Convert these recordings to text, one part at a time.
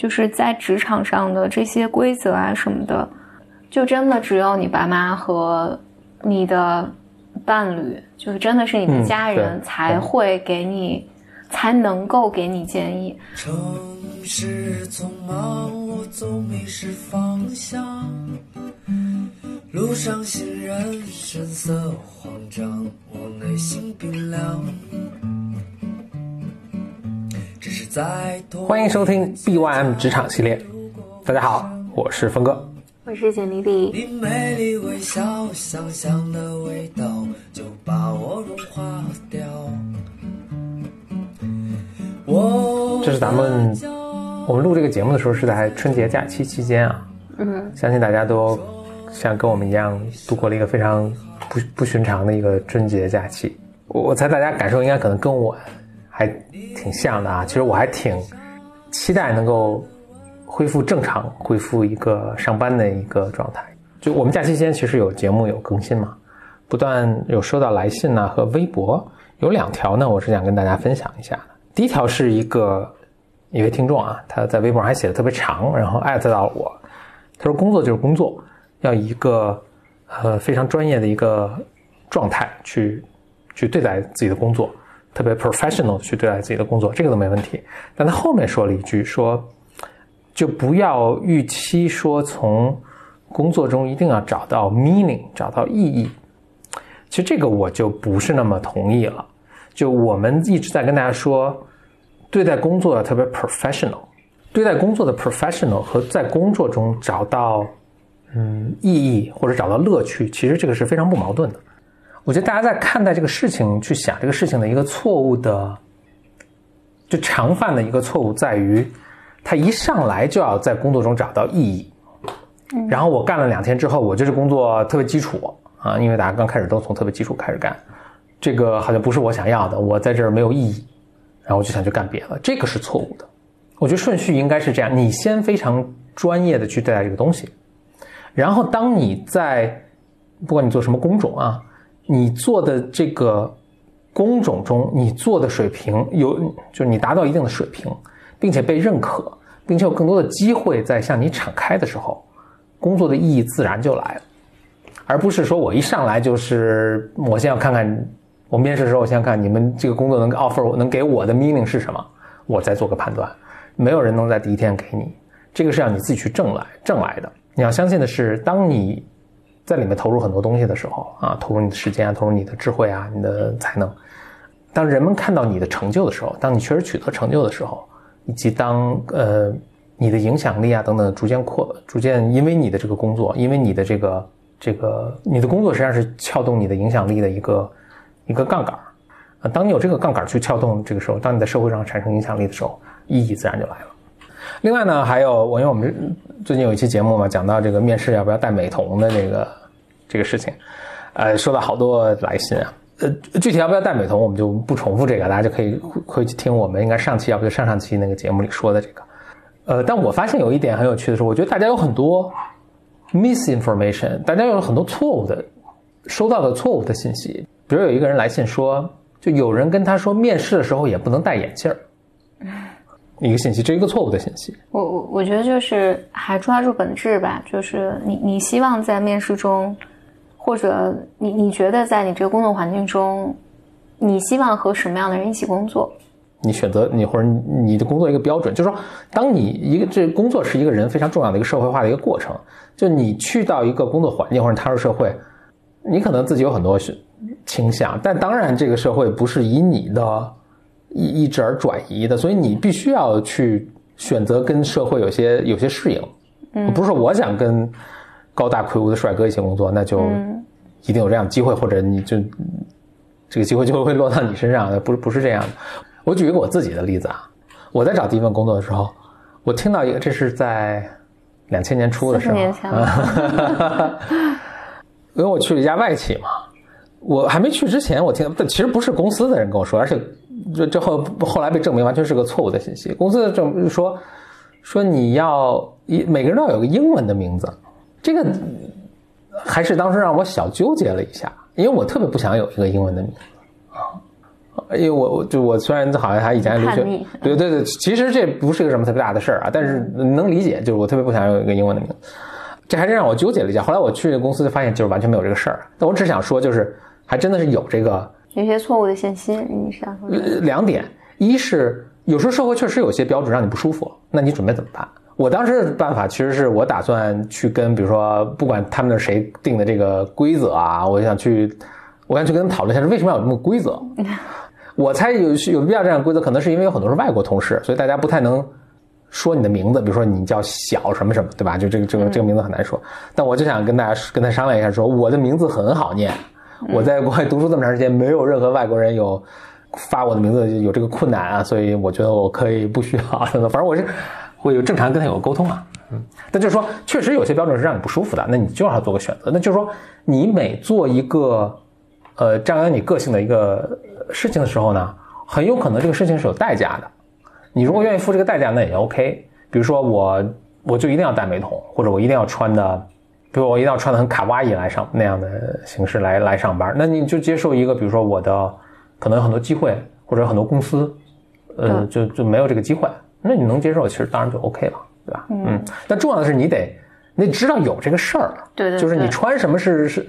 就是在职场上的这些规则啊什么的，就真的只有你爸妈和你的伴侣，就是真的是你的家人才会给你，才能够给你建议。城市匆忙，我总迷失方向。路上行人神色慌张，我内心冰凉。欢迎收听 BYM 职场系列。大家好，我是峰哥，我是简丽丽。这是咱们我们录这个节目的时候是在春节假期期间啊。嗯，相信大家都像跟我们一样度过了一个非常不不寻常的一个春节假期。我我猜大家感受应该可能跟我。还挺像的啊，其实我还挺期待能够恢复正常，恢复一个上班的一个状态。就我们假期间其实有节目有更新嘛，不断有收到来信呢和微博，有两条呢，我是想跟大家分享一下。第一条是一个一位听众啊，他在微博上还写的特别长，然后艾特到我，他说工作就是工作，要一个呃非常专业的一个状态去去对待自己的工作。特别 professional 去对待自己的工作，这个都没问题。但他后面说了一句，说就不要预期说从工作中一定要找到 meaning，找到意义。其实这个我就不是那么同意了。就我们一直在跟大家说，对待工作要特别 professional，对待工作的 professional 和在工作中找到嗯意义或者找到乐趣，其实这个是非常不矛盾的。我觉得大家在看待这个事情、去想这个事情的一个错误的，就常犯的一个错误在于，他一上来就要在工作中找到意义，然后我干了两天之后，我就是工作特别基础啊，因为大家刚开始都从特别基础开始干，这个好像不是我想要的，我在这儿没有意义，然后我就想去干别的，这个是错误的。我觉得顺序应该是这样：你先非常专业的去对待这个东西，然后当你在不管你做什么工种啊。你做的这个工种中，你做的水平有，就是你达到一定的水平，并且被认可，并且有更多的机会在向你敞开的时候，工作的意义自然就来了，而不是说我一上来就是我先要看看，我面试的时候我先看你们这个工作能 offer 能给我的 meaning 是什么，我再做个判断。没有人能在第一天给你，这个是要你自己去挣来挣来的。你要相信的是，当你。在里面投入很多东西的时候啊，投入你的时间啊，投入你的智慧啊，你的才能。当人们看到你的成就的时候，当你确实取得成就的时候，以及当呃你的影响力啊等等逐渐扩，逐渐因为你的这个工作，因为你的这个这个你的工作实际上是撬动你的影响力的一个一个杠杆啊。当你有这个杠杆去撬动这个时候，当你在社会上产生影响力的时候，意义自然就来了。另外呢，还有我因为我们最近有一期节目嘛，讲到这个面试要不要戴美瞳的这个。这个事情，呃，收到好多来信啊，呃，具体要不要戴美瞳，我们就不重复这个，大家就可以回去听我们应该上期，要不就上上期那个节目里说的这个，呃，但我发现有一点很有趣的是，我觉得大家有很多 misinformation，大家有很多错误的收到的错误的信息，比如有一个人来信说，就有人跟他说面试的时候也不能戴眼镜儿，一个信息，这一个错误的信息。我我我觉得就是还抓住本质吧，就是你你希望在面试中。或者你你觉得在你这个工作环境中，你希望和什么样的人一起工作？你选择你或者你的工作一个标准，就是说，当你一个这工作是一个人非常重要的一个社会化的一个过程。就你去到一个工作环境或者踏入社会，你可能自己有很多倾向，但当然这个社会不是以你的意志而转移的，所以你必须要去选择跟社会有些有些适应。嗯，不是说我想跟。高大魁梧的帅哥一起工作，那就一定有这样的机会，或者你就这个机会就会落到你身上。不不是这样的。我举一个我自己的例子啊，我在找第一份工作的时候，我听到一个，这是在两千年初的时候，年前 因为我去了一家外企嘛，我还没去之前，我听，但其实不是公司的人跟我说，而且这这后后来被证明完全是个错误的信息。公司的证说说你要一每个人都要有个英文的名字。这个还是当时让我小纠结了一下，因为我特别不想有一个英文的名字啊因为我就我虽然好像还以前留学，对对对，其实这不是个什么特别大的事儿啊，但是能理解，就是我特别不想有一个英文的名字，这还是让我纠结了一下。后来我去公司就发现，就是完全没有这个事儿。但我只想说，就是还真的是有这个有些错误的信息，你想说两点，一是有时候社会确实有些标准让你不舒服，那你准备怎么办？我当时的办法其实是我打算去跟，比如说不管他们那谁定的这个规则啊，我想去，我想去跟他们讨论一下，是为什么要有这么个规则。我猜有有必要这样规则，可能是因为有很多是外国同事，所以大家不太能说你的名字，比如说你叫小什么什么，对吧？就这个这个这个名字很难说。但我就想跟大家跟他商量一下，说我的名字很好念，我在国外读书这么长时间，没有任何外国人有发我的名字有这个困难啊，所以我觉得我可以不需要。反正我是会有正常跟他有个沟通啊。嗯，那就是说，确实有些标准是让你不舒服的，那你就要做个选择。那就是说，你每做一个呃张扬你个性的一个。事情的时候呢，很有可能这个事情是有代价的。你如果愿意付这个代价，那也 OK。比如说我，我就一定要戴美瞳，或者我一定要穿的，比如我一定要穿的很卡哇伊来上那样的形式来来上班，那你就接受一个，比如说我的可能有很多机会，或者很多公司，呃，就就没有这个机会，那你能接受，其实当然就 OK 了，对吧？嗯。但重要的是你得，你得知道有这个事儿，对对，就是你穿什么是是。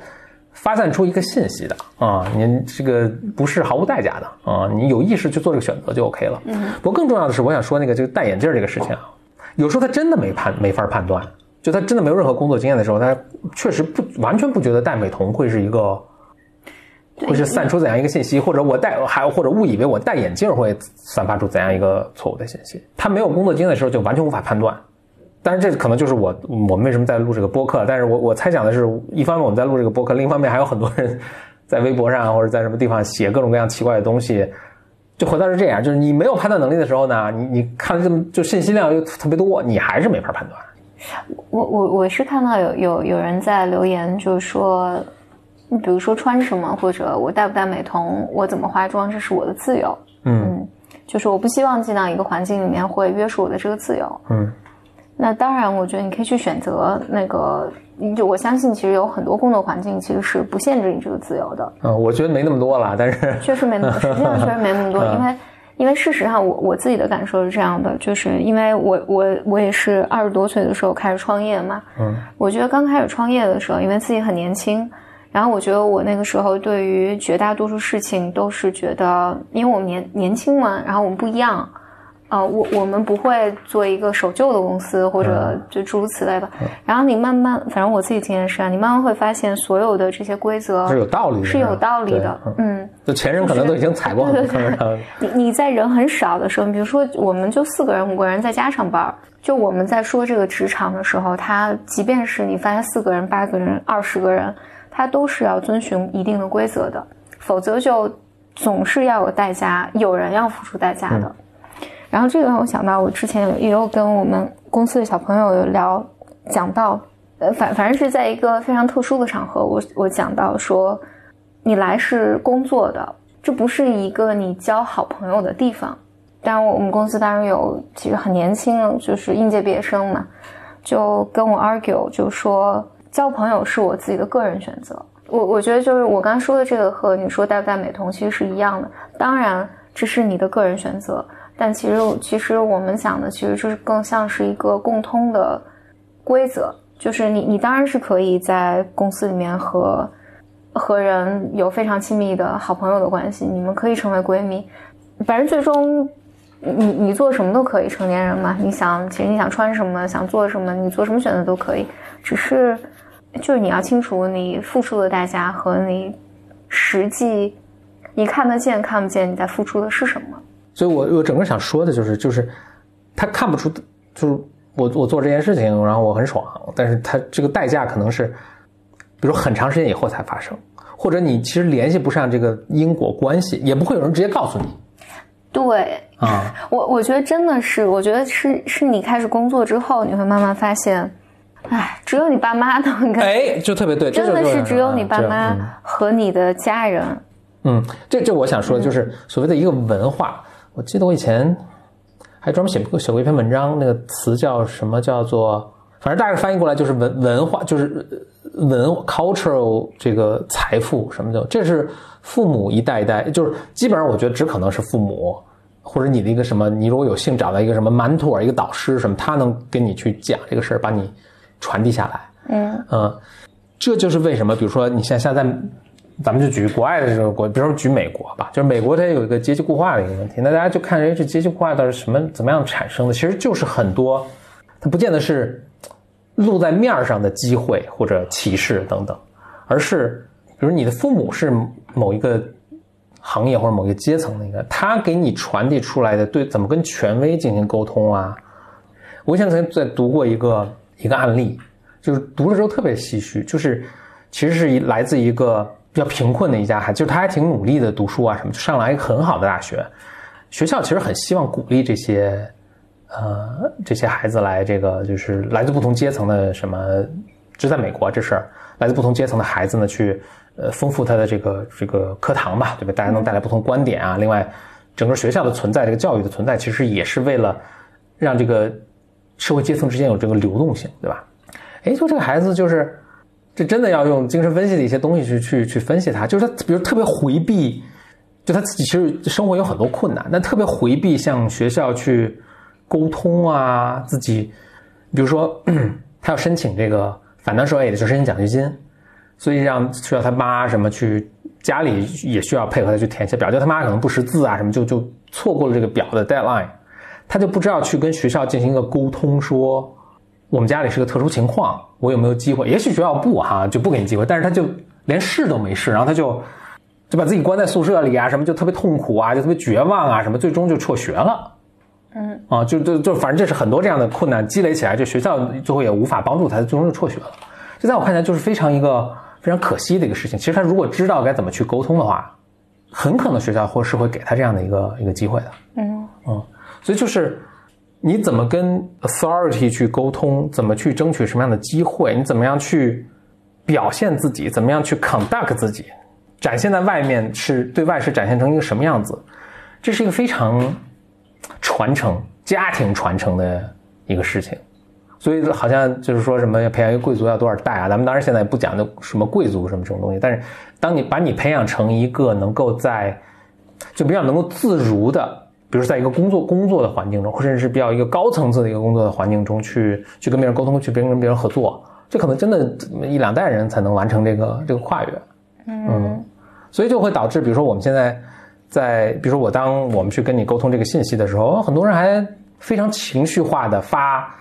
发散出一个信息的啊，你这个不是毫无代价的啊，你有意识去做这个选择就 OK 了。嗯。不过更重要的是，我想说那个就戴眼镜这个事情啊，有时候他真的没判没法判断，就他真的没有任何工作经验的时候，他确实不完全不觉得戴美瞳会是一个，会是散出怎样一个信息，或者我戴还或者误以为我戴眼镜会散发出怎样一个错误的信息。他没有工作经验的时候就完全无法判断。但是这可能就是我我们为什么在录这个播客？但是我我猜想的是，一方面我们在录这个播客，另一方面还有很多人 在微博上或者在什么地方写各种各样奇怪的东西。就回到是这样，就是你没有判断能力的时候呢，你你看这么就信息量又特别多，你还是没法判断。我我我是看到有有有人在留言，就是说，你比如说穿什么，或者我戴不戴美瞳，我怎么化妆，这是我的自由。嗯，就是我不希望进到一个环境里面会约束我的这个自由。嗯。那当然，我觉得你可以去选择那个，就我相信，其实有很多工作环境其实是不限制你这个自由的。嗯，我觉得没那么多了，但是确实没那么，实际上确实没那么多，因为因为事实上，我我自己的感受是这样的，就是因为我我我也是二十多岁的时候开始创业嘛。嗯，我觉得刚开始创业的时候，因为自己很年轻，然后我觉得我那个时候对于绝大多数事情都是觉得，因为我们年年轻嘛，然后我们不一样。啊，我我们不会做一个守旧的公司，或者就诸如此类的。然后你慢慢，反正我自己经验是啊，你慢慢会发现所有的这些规则是有道理的，是有道理的。嗯，就前人可能都已经踩过很多坑了。你你在人很少的时候，比如说我们就四个人、五个人在家上班，就我们在说这个职场的时候，他即便是你发现四个人、八个人、二十个人，他都是要遵循一定的规则的，否则就总是要有代价，有人要付出代价的。然后这个让我想到，我之前也有跟我们公司的小朋友有聊，讲到，呃，反反正是在一个非常特殊的场合，我我讲到说，你来是工作的，这不是一个你交好朋友的地方。当然，我们公司当然有其实很年轻，就是应届毕业生嘛，就跟我 argue，就说交朋友是我自己的个人选择。我我觉得就是我刚刚说的这个和你说戴不戴美瞳其实是一样的。当然，这是你的个人选择。但其实，其实我们讲的其实就是更像是一个共通的规则，就是你，你当然是可以在公司里面和和人有非常亲密的好朋友的关系，你们可以成为闺蜜。反正最终，你你做什么都可以，成年人嘛，你想，其实你想穿什么，想做什么，你做什么选择都可以，只是就是你要清楚你付出的代价和你实际你看得见看不见你在付出的是什么。所以，我我整个想说的就是，就是他看不出，就是我我做这件事情，然后我很爽，但是他这个代价可能是，比如很长时间以后才发生，或者你其实联系不上这个因果关系，也不会有人直接告诉你。对啊，我我觉得真的是，我觉得是是你开始工作之后，你会慢慢发现，哎，只有你爸妈能，哎，就特别对，真的是只有你爸妈和你的家人。嗯，这这我想说的就是所谓的一个文化。我记得我以前还专门写过写过一篇文章，那个词叫什么？叫做反正大概翻译过来就是文文化，就是文 cultural 这个财富什么的，这是父母一代一代，就是基本上我觉得只可能是父母或者你的一个什么，你如果有幸找到一个什么 mentor 一个导师什么，他能跟你去讲这个事儿，把你传递下来。嗯嗯，这就是为什么，比如说你像现在。咱们就举国外的这个国，比如说举美国吧，就是美国它有一个阶级固化的一个问题。那大家就看，哎，这阶级固化到底什么怎么样产生的？其实就是很多，它不见得是露在面上的机会或者歧视等等，而是比如你的父母是某一个行业或者某一个阶层的一个，他给你传递出来的对怎么跟权威进行沟通啊。我以前曾经在读过一个一个案例，就是读了之后特别唏嘘，就是其实是一来自一个。比较贫困的一家孩子，就是他还挺努力的读书啊，什么就上了一个很好的大学。学校其实很希望鼓励这些，呃，这些孩子来这个，就是来自不同阶层的什么，就在美国这事儿，来自不同阶层的孩子呢，去呃丰富他的这个这个课堂吧，对吧？大家能带来不同观点啊。另外，整个学校的存在，这个教育的存在，其实也是为了让这个社会阶层之间有这个流动性，对吧？哎，就这个孩子就是。这真的要用精神分析的一些东西去去去分析他，就是他，比如特别回避，就他自己其实生活有很多困难，但特别回避向学校去沟通啊，自己，比如说 他要申请这个反单收 A 的，就申请奖学金，所以让需要他妈什么去，家里也需要配合他去填写表，就他妈可能不识字啊什么，就就错过了这个表的 deadline，他就不知道去跟学校进行一个沟通说。我们家里是个特殊情况，我有没有机会？也许学校不哈就不给你机会，但是他就连试都没试，然后他就就把自己关在宿舍里啊，什么就特别痛苦啊，就特别绝望啊，什么最终就辍学了。嗯啊，就就就反正这是很多这样的困难积累起来，这学校最后也无法帮助他，最终就辍学了。这在我看来就是非常一个非常可惜的一个事情。其实他如果知道该怎么去沟通的话，很可能学校或是会给他这样的一个一个机会的。嗯嗯，所以就是。你怎么跟 authority 去沟通？怎么去争取什么样的机会？你怎么样去表现自己？怎么样去 conduct 自己？展现在外面是对外是展现成一个什么样子？这是一个非常传承家庭传承的一个事情。所以好像就是说什么要培养一个贵族要多少代啊？咱们当然现在不讲究什么贵族什么这种东西，但是当你把你培养成一个能够在就比较能够自如的。比如在一个工作工作的环境中，或者是比较一个高层次的一个工作的环境中去去跟别人沟通，去跟跟别人合作，这可能真的一两代人才能完成这个这个跨越。嗯，所以就会导致，比如说我们现在在，比如说我当我们去跟你沟通这个信息的时候，很多人还非常情绪化的发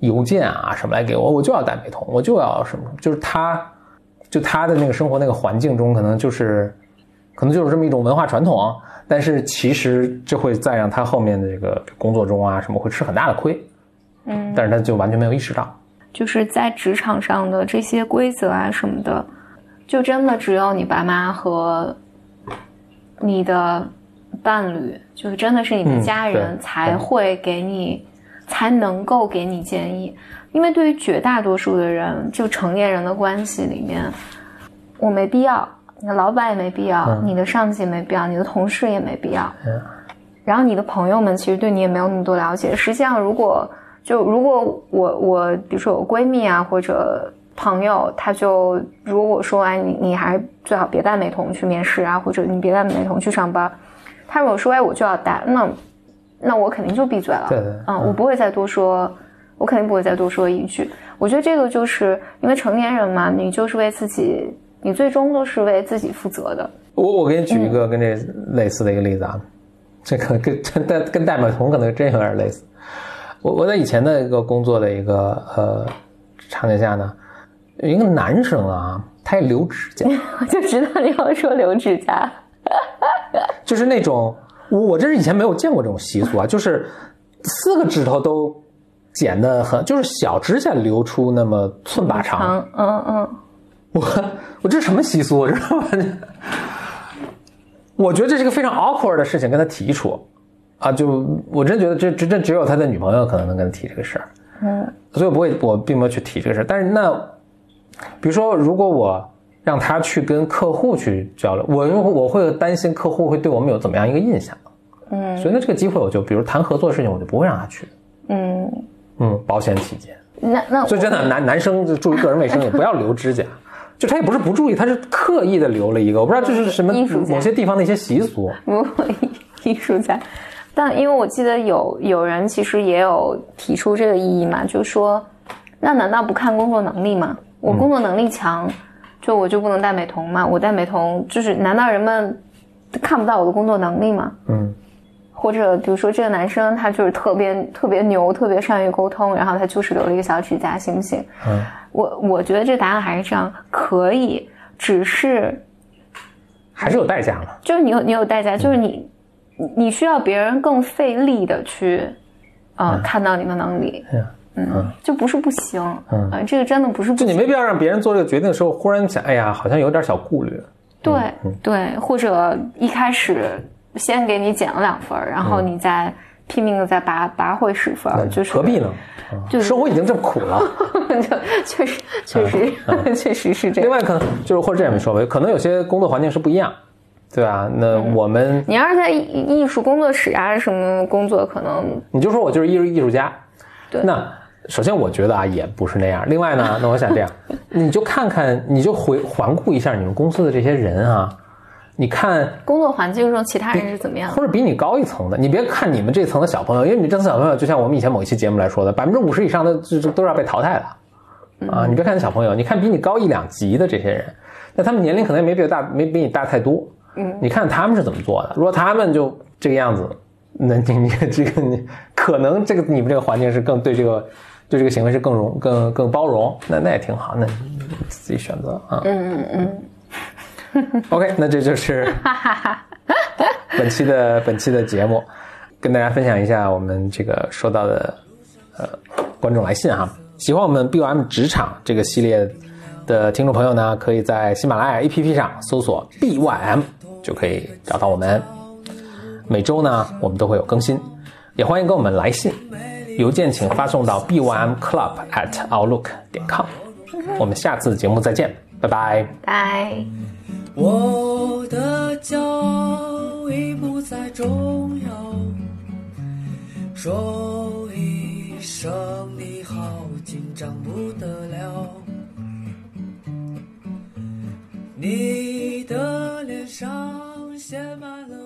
邮件啊什么来给我，我就要戴美瞳，我就要什么，就是他就他的那个生活那个环境中，可能就是可能就是这么一种文化传统。但是其实这会再让他后面的这个工作中啊什么会吃很大的亏，嗯，但是他就完全没有意识到，就是在职场上的这些规则啊什么的，就真的只有你爸妈和你的伴侣，就是真的是你的家人才会给你，才能够给你建议，因为对于绝大多数的人，就成年人的关系里面，我没必要。你的老板也没必要，你的上级也没必要，你的同事也没必要。然后你的朋友们其实对你也没有那么多了解。实际上，如果就如果我我比如说我闺蜜啊或者朋友，他就如果说哎你你还最好别戴美瞳去面试啊，或者你别戴美瞳去上班。他如果说哎我就要戴，那那我肯定就闭嘴了。对对。嗯，我不会再多说，我肯定不会再多说一句。我觉得这个就是因为成年人嘛，你就是为自己。你最终都是为自己负责的。我我给你举一个跟这类似的一个例子啊，这个 跟跟戴跟戴美瞳可能真有点类似。我我在以前的一个工作的一个呃场景下呢，有一个男生啊，他也留指甲，我就知道你要说留指甲，就是那种我我这是以前没有见过这种习俗啊，就是四个指头都剪的很，就是小指甲留出那么寸把长，嗯嗯。我我这是什么习俗，知道吗？我觉得这是个非常 awkward 的事情，跟他提出啊，就我真觉得这这这只有他的女朋友可能能跟他提这个事儿，嗯，所以我不会，我并没有去提这个事儿。但是那，比如说，如果我让他去跟客户去交流，我我会担心客户会对我们有怎么样一个印象，嗯，所以那，这个机会我就比如谈合作的事情，我就不会让他去，嗯嗯，保险起见。那那所以真的男男生就注意个人卫生，也不要留指甲。就他也不是不注意，他是刻意的留了一个，我不知道这是什么某些地方的一些习俗。不，艺术家。但因为我记得有有人其实也有提出这个异议嘛，就说，那难道不看工作能力吗？我工作能力强，就我就不能戴美瞳嘛？我戴美瞳就是，难道人们看不到我的工作能力吗？嗯。或者比如说这个男生他就是特别特别牛，特别善于沟通，然后他就是留了一个小指甲，行不行？嗯。我我觉得这个答案还是这样，可以，只是还是有代价嘛？就是你有你有代价，就是你。你需要别人更费力的去，呃，看到你的能力，嗯，就不是不行，嗯，这个真的不是，就你没必要让别人做这个决定的时候，忽然想，哎呀，好像有点小顾虑，对对，或者一开始先给你减了两分，然后你再拼命的再拔拔回十分，就是何必呢？就是生活已经这么苦了，就确实确实确实是这样。另外，可能就是或者这样说吧，可能有些工作环境是不一样。对啊，那我们你要是在艺术工作室啊什么工作，可能你就说我就是艺术艺术家。对，那首先我觉得啊也不是那样。另外呢，那我想这样，你就看看，你就回环顾一下你们公司的这些人啊，你看工作环境中其他人是怎么样，或者比你高一层的，你别看你们这层的小朋友，因为你这层小朋友就像我们以前某一期节目来说的，百分之五十以上的就都是要被淘汰的啊。你别看小朋友，你看比你高一两级的这些人，那他们年龄可能也没比大，没比你大太多。嗯，你看他们是怎么做的？如果他们就这个样子，那你你 这个你可能这个你们这个环境是更对这个对这个行为是更容更更包容，那那也挺好，那自己选择啊。嗯嗯嗯。OK，那这就是 本期的本期的节目，跟大家分享一下我们这个收到的呃观众来信哈。喜欢我们 BOM 职场这个系列的听众朋友呢，可以在喜马拉雅 APP 上搜索 BYM。就可以找到我们。每周呢，我们都会有更新，也欢迎跟我们来信，邮件请发送到 bymclub@outlook 点 com。我们下次节目再见，拜拜。拜。我的骄傲已不再重要，说一声你好，紧张不得了。你的脸上写满了。